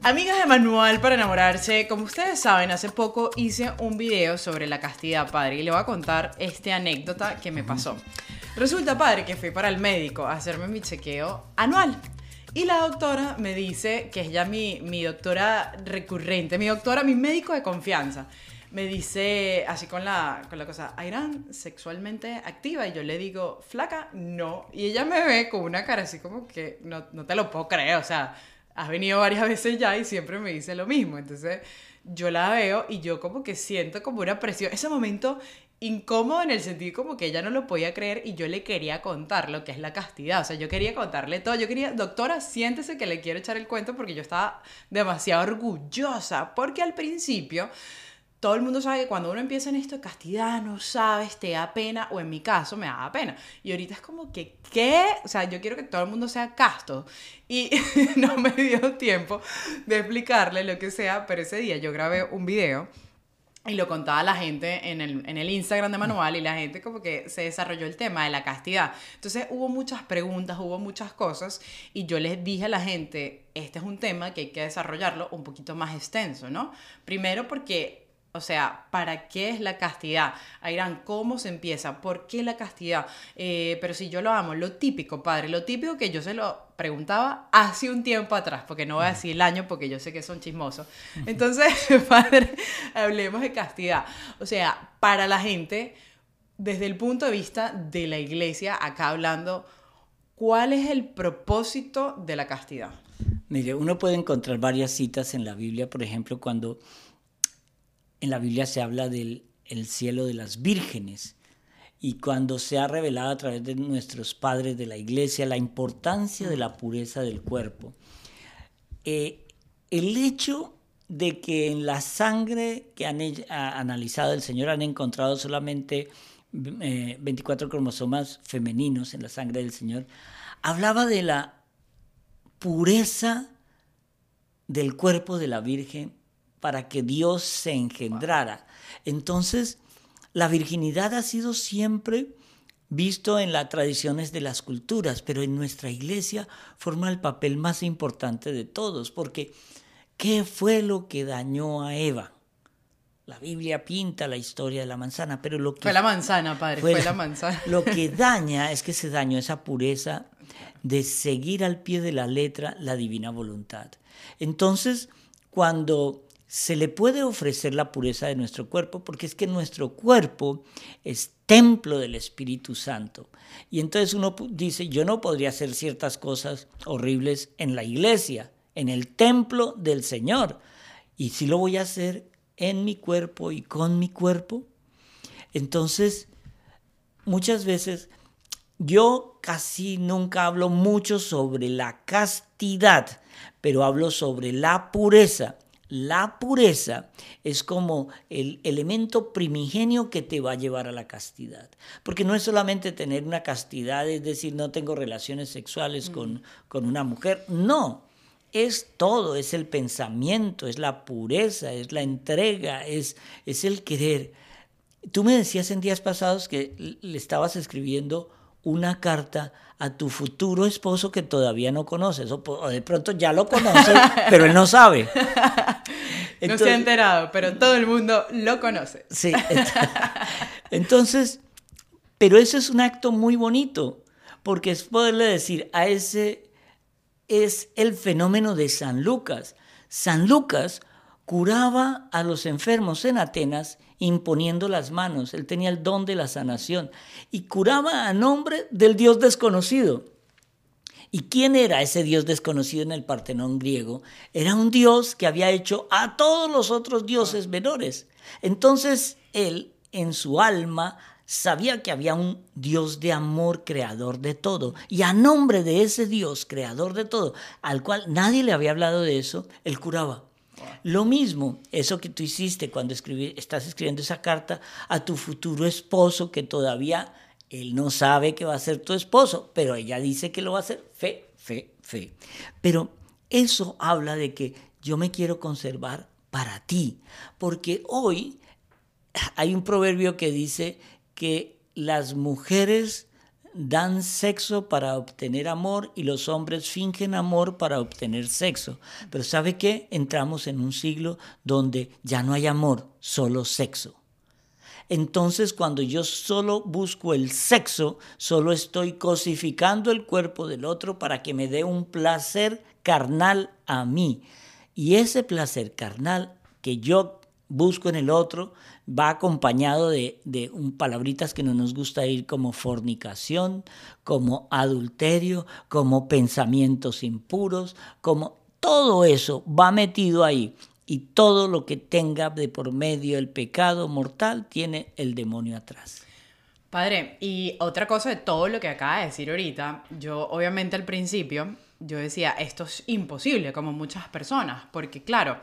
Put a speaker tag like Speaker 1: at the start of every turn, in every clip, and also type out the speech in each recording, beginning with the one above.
Speaker 1: Amigas de Manual para enamorarse, como ustedes saben, hace poco hice un video sobre la castidad, padre, y le voy a contar esta anécdota que me pasó. Resulta, padre, que fui para el médico a hacerme mi chequeo anual. Y la doctora me dice, que es ya mi, mi doctora recurrente, mi doctora, mi médico de confianza, me dice así con la, con la cosa, ¿Irán sexualmente activa? Y yo le digo, flaca, no. Y ella me ve con una cara así como que no, no te lo puedo creer, o sea, has venido varias veces ya y siempre me dice lo mismo. Entonces yo la veo y yo como que siento como una presión. Ese momento incómodo en el sentido como que ella no lo podía creer y yo le quería contar lo que es la castidad. O sea, yo quería contarle todo. Yo quería, doctora, siéntese que le quiero echar el cuento porque yo estaba demasiado orgullosa. Porque al principio todo el mundo sabe que cuando uno empieza en esto de castidad, no sabes, te da pena, o en mi caso me da pena. Y ahorita es como que, ¿qué? O sea, yo quiero que todo el mundo sea casto. Y no me dio tiempo de explicarle lo que sea, pero ese día yo grabé un video y lo contaba a la gente en el, en el Instagram de Manual y la gente como que se desarrolló el tema de la castidad. Entonces hubo muchas preguntas, hubo muchas cosas y yo les dije a la gente, este es un tema que hay que desarrollarlo un poquito más extenso, ¿no? Primero porque o sea, ¿para qué es la castidad? Airán, ¿cómo se empieza? ¿Por qué la castidad? Eh, pero si yo lo amo, lo típico, padre, lo típico que yo se lo preguntaba hace un tiempo atrás, porque no voy a decir el año porque yo sé que son chismosos. Entonces, padre, hablemos de castidad. O sea, para la gente, desde el punto de vista de la iglesia, acá hablando, ¿cuál es el propósito de la castidad?
Speaker 2: Mire, uno puede encontrar varias citas en la Biblia, por ejemplo, cuando en la Biblia se habla del el cielo de las vírgenes y cuando se ha revelado a través de nuestros padres de la iglesia la importancia de la pureza del cuerpo. Eh, el hecho de que en la sangre que han analizado el Señor han encontrado solamente 24 eh, cromosomas femeninos en la sangre del Señor, hablaba de la pureza del cuerpo de la Virgen para que Dios se engendrara. Entonces, la virginidad ha sido siempre visto en las tradiciones de las culturas, pero en nuestra iglesia forma el papel más importante de todos, porque ¿qué fue lo que dañó a Eva? La Biblia pinta la historia de la manzana, pero lo que...
Speaker 1: Fue la manzana, padre, fue, la manzana.
Speaker 2: Lo que daña es que se dañó esa pureza de seguir al pie de la letra la divina voluntad. Entonces, cuando se le puede ofrecer la pureza de nuestro cuerpo porque es que nuestro cuerpo es templo del Espíritu Santo. Y entonces uno dice, yo no podría hacer ciertas cosas horribles en la iglesia, en el templo del Señor. Y si lo voy a hacer en mi cuerpo y con mi cuerpo. Entonces, muchas veces yo casi nunca hablo mucho sobre la castidad, pero hablo sobre la pureza la pureza es como el elemento primigenio que te va a llevar a la castidad. Porque no es solamente tener una castidad, es decir, no tengo relaciones sexuales con, con una mujer. No, es todo, es el pensamiento, es la pureza, es la entrega, es, es el querer. Tú me decías en días pasados que le estabas escribiendo una carta a tu futuro esposo que todavía no conoces, o, de pronto ya lo conoces, pero él no sabe.
Speaker 1: no se ha enterado, pero todo el mundo lo conoce.
Speaker 2: Sí. Entonces, pero eso es un acto muy bonito, porque es poderle decir a ese, es el fenómeno de San Lucas. San Lucas curaba a los enfermos en Atenas imponiendo las manos. Él tenía el don de la sanación y curaba a nombre del Dios desconocido. ¿Y quién era ese Dios desconocido en el Partenón griego? Era un Dios que había hecho a todos los otros dioses menores. Entonces él, en su alma, sabía que había un Dios de amor, creador de todo. Y a nombre de ese Dios, creador de todo, al cual nadie le había hablado de eso, él curaba. Lo mismo, eso que tú hiciste cuando estás escribiendo esa carta a tu futuro esposo que todavía él no sabe que va a ser tu esposo, pero ella dice que lo va a hacer. Fe, fe, fe. Pero eso habla de que yo me quiero conservar para ti, porque hoy hay un proverbio que dice que las mujeres dan sexo para obtener amor y los hombres fingen amor para obtener sexo. Pero ¿sabe qué? Entramos en un siglo donde ya no hay amor, solo sexo. Entonces cuando yo solo busco el sexo, solo estoy cosificando el cuerpo del otro para que me dé un placer carnal a mí. Y ese placer carnal que yo busco en el otro va acompañado de, un, palabritas que no nos gusta ir como fornicación, como adulterio, como pensamientos impuros, como todo eso va metido ahí. Y todo lo que tenga de por medio el pecado mortal tiene el demonio atrás.
Speaker 1: Padre, y otra cosa de todo lo que acaba de decir ahorita, yo obviamente al principio, yo decía, esto es imposible, como muchas personas, porque claro,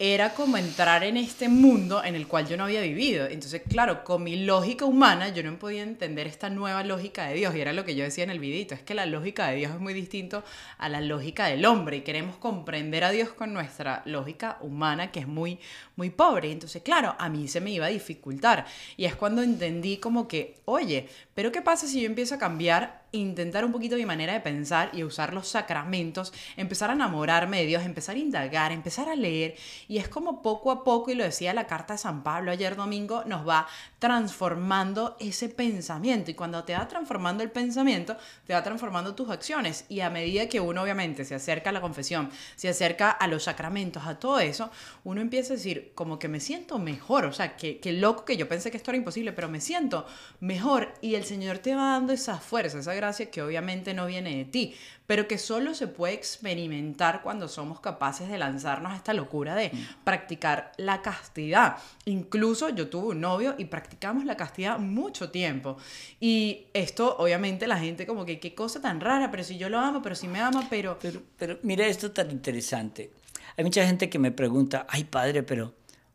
Speaker 1: era como entrar en este mundo en el cual yo no había vivido. Entonces, claro, con mi lógica humana yo no podía entender esta nueva lógica de Dios. Y era lo que yo decía en el videito, es que la lógica de Dios es muy distinto a la lógica del hombre. Y queremos comprender a Dios con nuestra lógica humana, que es muy, muy pobre. Entonces, claro, a mí se me iba a dificultar. Y es cuando entendí como que, oye, pero ¿qué pasa si yo empiezo a cambiar intentar un poquito mi manera de pensar y usar los sacramentos, empezar a enamorarme de Dios, empezar a indagar, empezar a leer. Y es como poco a poco, y lo decía la carta de San Pablo ayer domingo, nos va transformando ese pensamiento. Y cuando te va transformando el pensamiento, te va transformando tus acciones. Y a medida que uno obviamente se acerca a la confesión, se acerca a los sacramentos, a todo eso, uno empieza a decir, como que me siento mejor. O sea, que, loco que yo pensé que esto era imposible, pero me siento mejor. Y el Señor te va dando esa fuerza, esa gracia que obviamente no viene de ti, pero que solo se puede experimentar cuando somos capaces de lanzarnos a esta locura de mm. practicar la castidad. Incluso yo tuve un novio y practicamos la castidad mucho tiempo. Y esto, obviamente, la gente como que, qué cosa tan rara, pero si yo lo amo, pero si me ama, pero...
Speaker 2: Pero, pero mire esto tan interesante. Hay mucha gente que me pregunta, ay padre, pero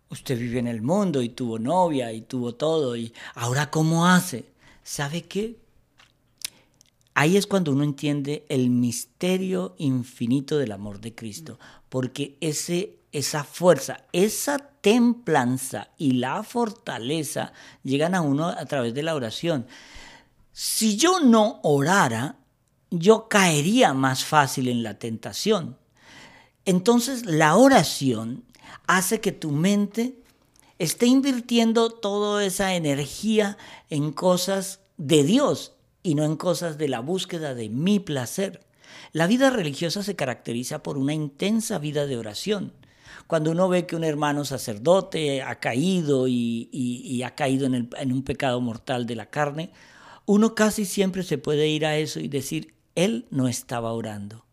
Speaker 2: usted vive en el mundo y tuvo novia y tuvo todo, y ahora ¿cómo hace? ¿Sabe qué? Ahí es cuando uno entiende el misterio infinito del amor de Cristo, porque ese, esa fuerza, esa templanza y la fortaleza llegan a uno a través de la oración. Si yo no orara, yo caería más fácil en la tentación. Entonces la oración hace que tu mente esté invirtiendo toda esa energía en cosas de Dios y no en cosas de la búsqueda de mi placer. La vida religiosa se caracteriza por una intensa vida de oración. Cuando uno ve que un hermano sacerdote ha caído y, ha caído en, un pecado mortal de la carne, uno casi siempre se puede ir a eso y decir, él no estaba orando.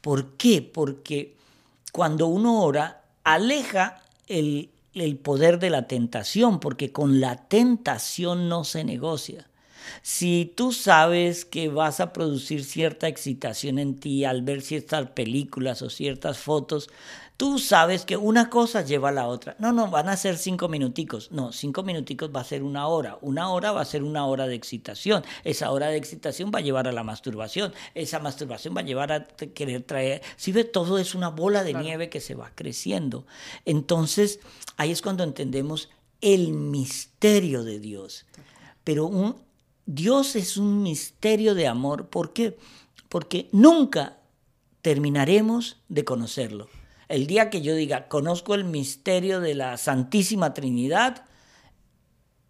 Speaker 2: ¿Por qué? Porque cuando uno ora, aleja el poder de la tentación, porque con la tentación no se negocia. Si tú sabes que vas a producir cierta excitación en ti al ver ciertas películas o ciertas fotos, tú sabes que una cosa lleva a la otra. No, no, van a ser cinco minuticos. No, cinco minuticos va a ser una hora. Una hora va a ser una hora de excitación. Esa hora de excitación va a llevar a la masturbación. Esa masturbación va a llevar a querer traer... Si ve, todo es una bola de nieve que se va creciendo. Entonces, ahí es cuando entendemos el misterio de Dios. Pero un, Dios es un misterio de amor. ¿Por qué? Porque nunca terminaremos de conocerlo. El día que yo diga, conozco el misterio de la Santísima Trinidad,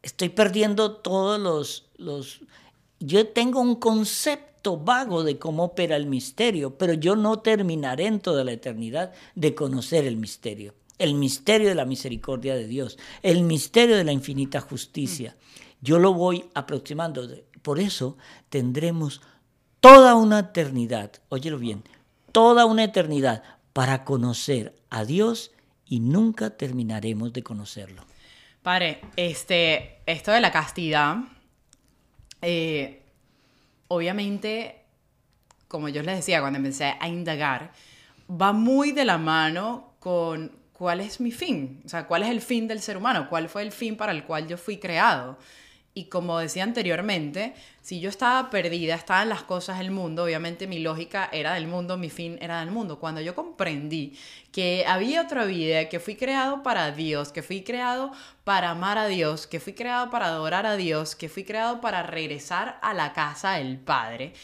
Speaker 2: estoy perdiendo todos los, los... Yo tengo un concepto vago de cómo opera el misterio, pero yo no terminaré en toda la eternidad de conocer el misterio. El misterio de la misericordia de Dios, el misterio de la infinita justicia. Yo lo voy aproximando. Por eso tendremos toda una eternidad, óyelo bien, toda una eternidad para conocer a Dios y nunca terminaremos de conocerlo.
Speaker 1: Padre, este, esto de la castidad, eh, obviamente, como yo les decía cuando empecé a indagar, va muy de la mano con cuál es mi fin, o sea, cuál es el fin del ser humano, cuál fue el fin para el cual yo fui creado. Y como decía anteriormente, si yo estaba perdida, estaba en las cosas del mundo, obviamente mi lógica era del mundo, mi fin era del mundo. Cuando yo comprendí que había otra vida, que fui creado para Dios, que fui creado para amar a Dios, que fui creado para adorar a Dios, que fui creado para regresar a la casa del Padre,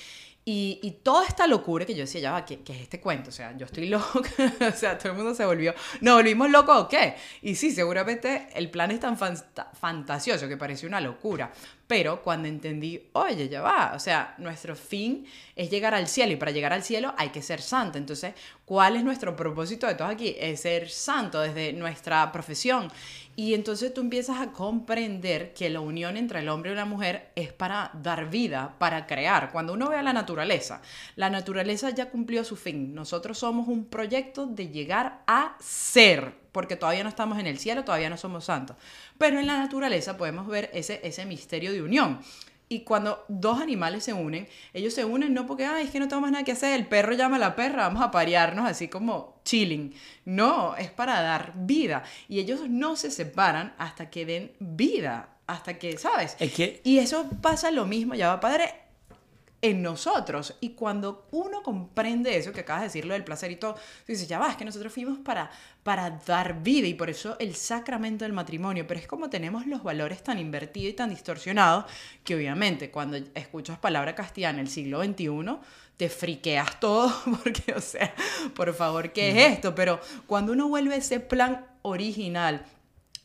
Speaker 1: y, y, toda esta locura que yo decía, ya va, ¿qué, ¿qué, es este cuento? O sea, yo estoy loca, o sea, todo el mundo se volvió, ¿nos volvimos locos o qué? Y sí, seguramente el plan es tan fantasioso que pareció una locura, pero cuando entendí, oye, ya va, o sea, nuestro fin es llegar al cielo y para llegar al cielo hay que ser santo. Entonces, ¿cuál es nuestro propósito de todos aquí? Es ser santo desde nuestra profesión. Y entonces tú empiezas a comprender que la unión entre el hombre y la mujer es para dar vida, para crear. Cuando uno ve a la naturaleza, la naturaleza ya cumplió su fin. Nosotros somos un proyecto de llegar a ser porque todavía no estamos en el cielo, todavía no somos santos. Pero en la naturaleza podemos ver ese, ese misterio de unión. Y cuando dos animales se unen, ellos se unen no porque, ay, es que no tenemos nada que hacer, el perro llama a la perra, vamos a parearnos así como chilling. No, es para dar vida. Y ellos no se separan hasta que den vida, hasta que, ¿sabes? Y eso pasa lo mismo, ya va padre, en nosotros. Y cuando uno comprende eso, que acabas de decirlo del placer y todo, dices, ya va, es que nosotros fuimos para, para dar vida y por eso el sacramento del matrimonio. Pero es como tenemos los valores tan invertidos y tan distorsionados que obviamente cuando escuchas palabra castellana en el siglo XXI, te friqueas todo porque, o sea, por favor, ¿qué es esto? Pero cuando uno vuelve a ese plan original,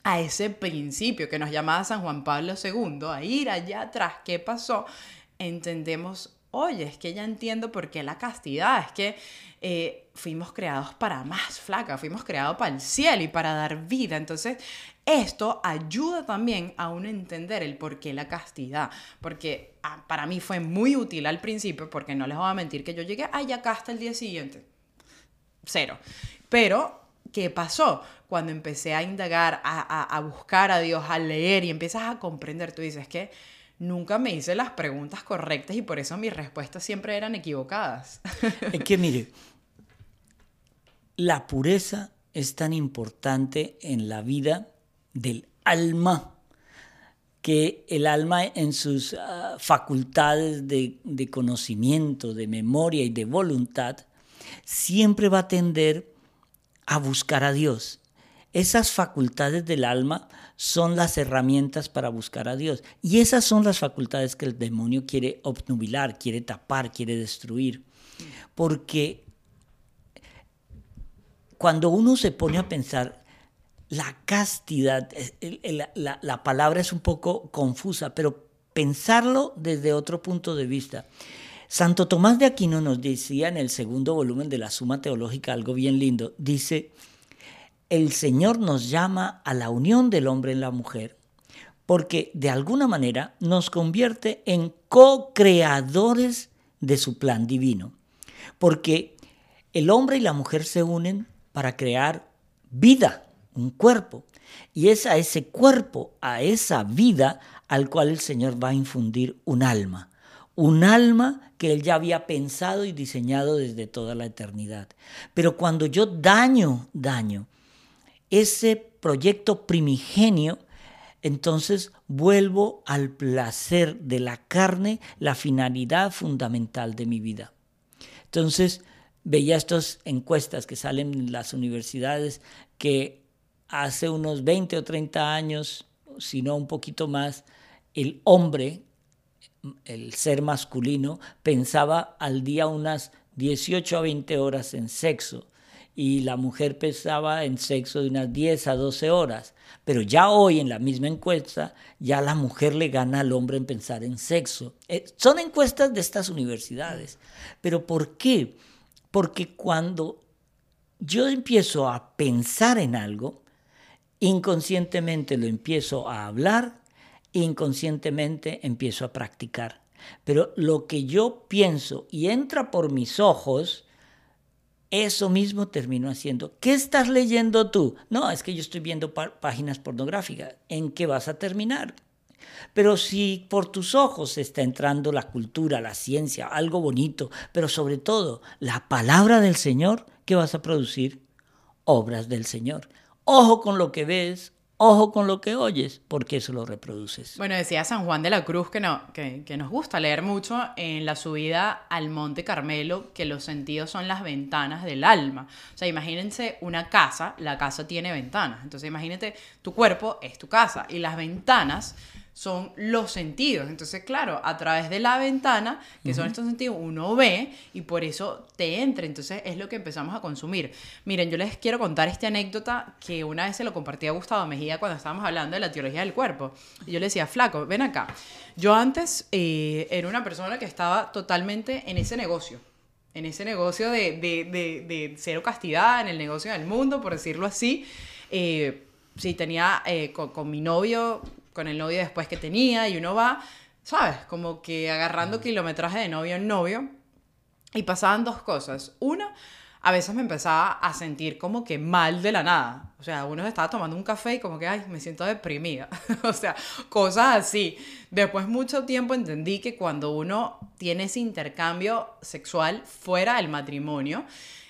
Speaker 1: a ese principio que nos llamaba San Juan Pablo II, a ir allá atrás, ¿qué pasó? Entendemos, oye, es que ya entiendo por qué la castidad, es que eh, fuimos creados para más flaca, fuimos creados para el cielo y para dar vida. Entonces, esto ayuda también a uno entender el por qué la castidad, porque ah, para mí fue muy útil al principio, porque no les voy a mentir que yo llegué, ay, ya hasta el día siguiente. Cero. Pero ¿Qué pasó? Cuando empecé a indagar, a, a, buscar a Dios, a leer y empiezas a comprender, tú dices que nunca me hice las preguntas correctas y por eso mis respuestas siempre eran equivocadas.
Speaker 2: Es que mire, la pureza es tan importante en la vida del alma que el alma en sus ah, facultades de, de conocimiento, de memoria y de voluntad siempre va a tender a buscar a Dios. Esas facultades del alma son las herramientas para buscar a Dios. Y esas son las facultades que el demonio quiere obnubilar, quiere tapar, quiere destruir. Porque cuando uno se pone a pensar, la castidad, la, la palabra es un poco confusa, pero pensarlo desde otro punto de vista. Santo Tomás de Aquino nos decía en el segundo volumen de la Suma Teológica algo bien lindo. Dice, el Señor nos llama a la unión del hombre en la mujer, porque de alguna manera nos convierte en co-creadores de su plan divino. Porque el hombre y la mujer se unen para crear vida, un cuerpo. Y es a ese cuerpo, a esa vida, al cual el Señor va a infundir un alma. Un alma que Él ya había pensado y diseñado desde toda la eternidad. Pero cuando yo daño, daño ese proyecto primigenio, entonces vuelvo al placer de la carne, la finalidad fundamental de mi vida. Entonces, veía estas encuestas que salen en las universidades que hace unos 20 o 30 años, si no un poquito más, el hombre, el ser masculino, pensaba al día unas 18 a 20 horas en sexo y la mujer pesaba en sexo de unas 10 a 12 horas. Pero ya hoy en la misma encuesta, ya la mujer le gana al hombre en pensar en sexo. Eh, son encuestas de estas universidades. Pero ¿por qué? Porque cuando yo empiezo a pensar en algo, inconscientemente lo empiezo a hablar, inconscientemente empiezo a practicar. Pero lo que yo pienso y entra por mis ojos, eso mismo terminó haciendo. ¿Qué estás leyendo tú? No, es que yo estoy viendo páginas pornográficas. ¿En qué vas a terminar? Pero si por tus ojos está entrando la cultura, la ciencia, algo bonito, pero sobre todo la palabra del Señor, ¿qué vas a producir? Obras del Señor. Ojo con lo que ves, Ojo con lo que oyes, porque eso lo reproduces.
Speaker 1: Bueno, decía San Juan de la Cruz que, no, que, nos gusta leer mucho en la subida al Monte Carmelo, que los sentidos son las ventanas del alma. O sea, imagínense una casa, la casa tiene ventanas. Entonces, imagínate, tu cuerpo es tu casa y las ventanas son los sentidos. Entonces, claro, a través de la ventana, que son estos sentidos, uno ve y por eso te entra. Entonces, es lo que empezamos a consumir. Miren, yo les quiero contar esta anécdota que una vez se lo compartí a Gustavo Mejía cuando estábamos hablando de la teología del cuerpo. Y yo le decía, flaco, ven acá. Yo antes eh, era una persona que estaba totalmente en ese negocio. En ese negocio de, de, de, de cero castidad, en el negocio del mundo, por decirlo así. Eh, sí, tenía eh, con, con mi novio con el novio después que tenía y uno va, ¿sabes? Como que agarrando kilometraje de novio en novio. Y pasaban dos cosas. Una, a veces me empezaba a sentir como que mal de la nada. O sea, uno estaba tomando un café y como que, ay, me siento deprimida. o sea, cosas así. Después mucho tiempo entendí que cuando uno tiene ese intercambio sexual fuera del matrimonio,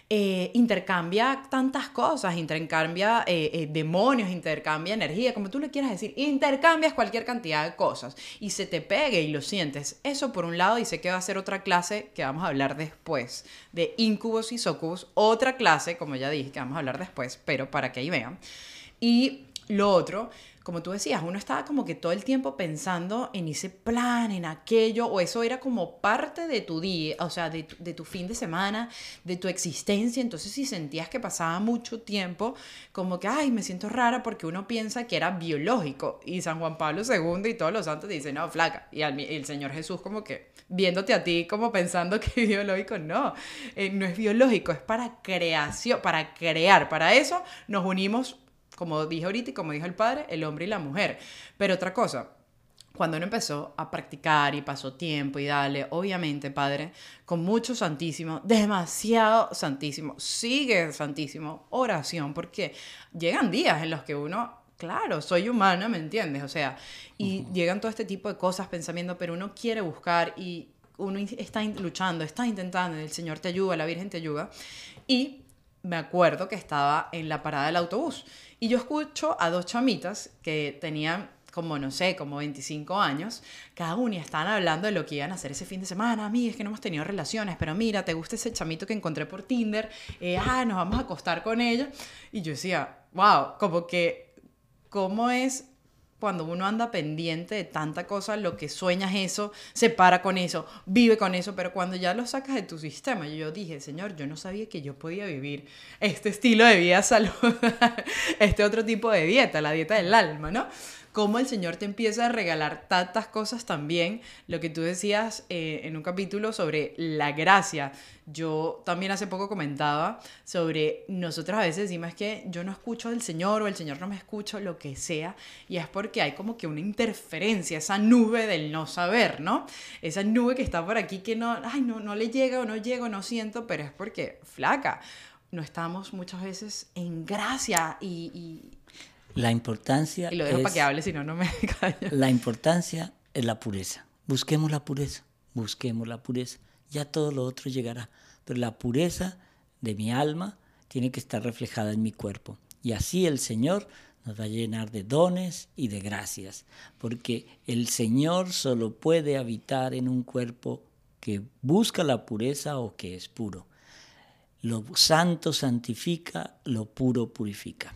Speaker 1: eh, intercambia tantas cosas, intercambia eh, eh, demonios, intercambia energía, como tú le quieras decir, intercambias cualquier cantidad de cosas y se te pegue y lo sientes. Eso por un lado, y sé que va a ser otra clase que vamos a hablar después, de incubos y socubos, otra clase, como ya dije, que vamos a hablar después, pero para que ahí vean. Y lo otro como tú decías, uno estaba como que todo el tiempo pensando en ese plan, en aquello, o eso era como parte de tu día, o sea, de tu, fin de semana, de tu existencia. Entonces, si sentías que pasaba mucho tiempo, como que, ay, me siento rara porque uno piensa que era biológico. Y San Juan Pablo II y todos los santos dicen, no, flaca. Y el Señor Jesús como que viéndote a ti como pensando que es biológico, no, eh, no es biológico, es para creación, para crear. Para eso nos unimos como dije ahorita y como dijo el padre, el hombre y la mujer. Pero otra cosa, cuando uno empezó a practicar y pasó tiempo y dale, obviamente, Padre, con mucho santísimo, demasiado santísimo, sigue santísimo, oración, porque llegan días en los que uno, claro, soy humana, ¿me entiendes? O sea, y llegan todo este tipo de cosas, pensamiento, pero uno quiere buscar y uno está luchando, está intentando, el Señor te ayuda, la Virgen te ayuda. Y me acuerdo que estaba en la parada del autobús y yo escucho a dos chamitas que tenían como, no sé, como 25 años, cada una estaban hablando de lo que iban a hacer ese fin de semana. A mí es que no hemos tenido relaciones, pero mira, ¿te gusta ese chamito que encontré por Tinder? Eh, ah, nos vamos a acostar con ella. Y yo decía, wow, como que, ¿cómo es cuando uno anda pendiente de tanta cosa, lo que sueñas eso, se para con eso, vive con eso, pero cuando ya lo sacas de tu sistema, yo dije, Señor, yo no sabía que yo podía vivir este estilo de vida saludable, este otro tipo de dieta, la dieta del alma, ¿no? Cómo el Señor te empieza a regalar tantas cosas también, lo que tú decías eh, en un capítulo sobre la gracia. Yo también hace poco comentaba sobre nosotros a veces decimos que yo no escucho al Señor o el Señor no me escucha, lo que sea, y es porque hay como que una interferencia, esa nube del no saber, ¿no? Esa nube que está por aquí que no, ay, no, no le llega o no llego, no siento, pero es porque flaca. No estamos muchas veces en gracia y
Speaker 2: la importancia.
Speaker 1: Y lo dejo para que hable, si no, no me callo.
Speaker 2: La importancia es la pureza. Busquemos la pureza, busquemos la pureza. Ya todo lo otro llegará. Pero la pureza de mi alma tiene que estar reflejada en mi cuerpo. Y así el Señor nos va a llenar de dones y de gracias. Porque el Señor solo puede habitar en un cuerpo que busca la pureza o que es puro. Lo santo santifica, lo puro purifica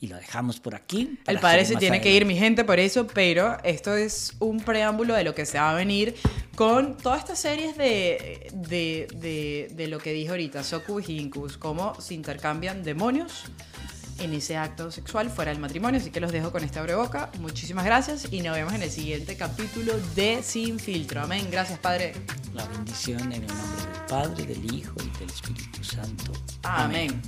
Speaker 2: y lo dejamos por aquí.
Speaker 1: El padre se tiene que ir, mi gente, por eso, pero esto es un preámbulo de lo que se va a venir con todas estas series de, de, de, de lo que dije ahorita, Socubus y Incubus, cómo se intercambian demonios en ese acto sexual fuera del matrimonio. Así que los dejo con esta boca. Muchísimas gracias y nos vemos en el siguiente capítulo de Sin Filtro. Amén. Gracias, Padre.
Speaker 2: La bendición en el nombre del Padre, del Hijo y del Espíritu Santo.
Speaker 1: Amén.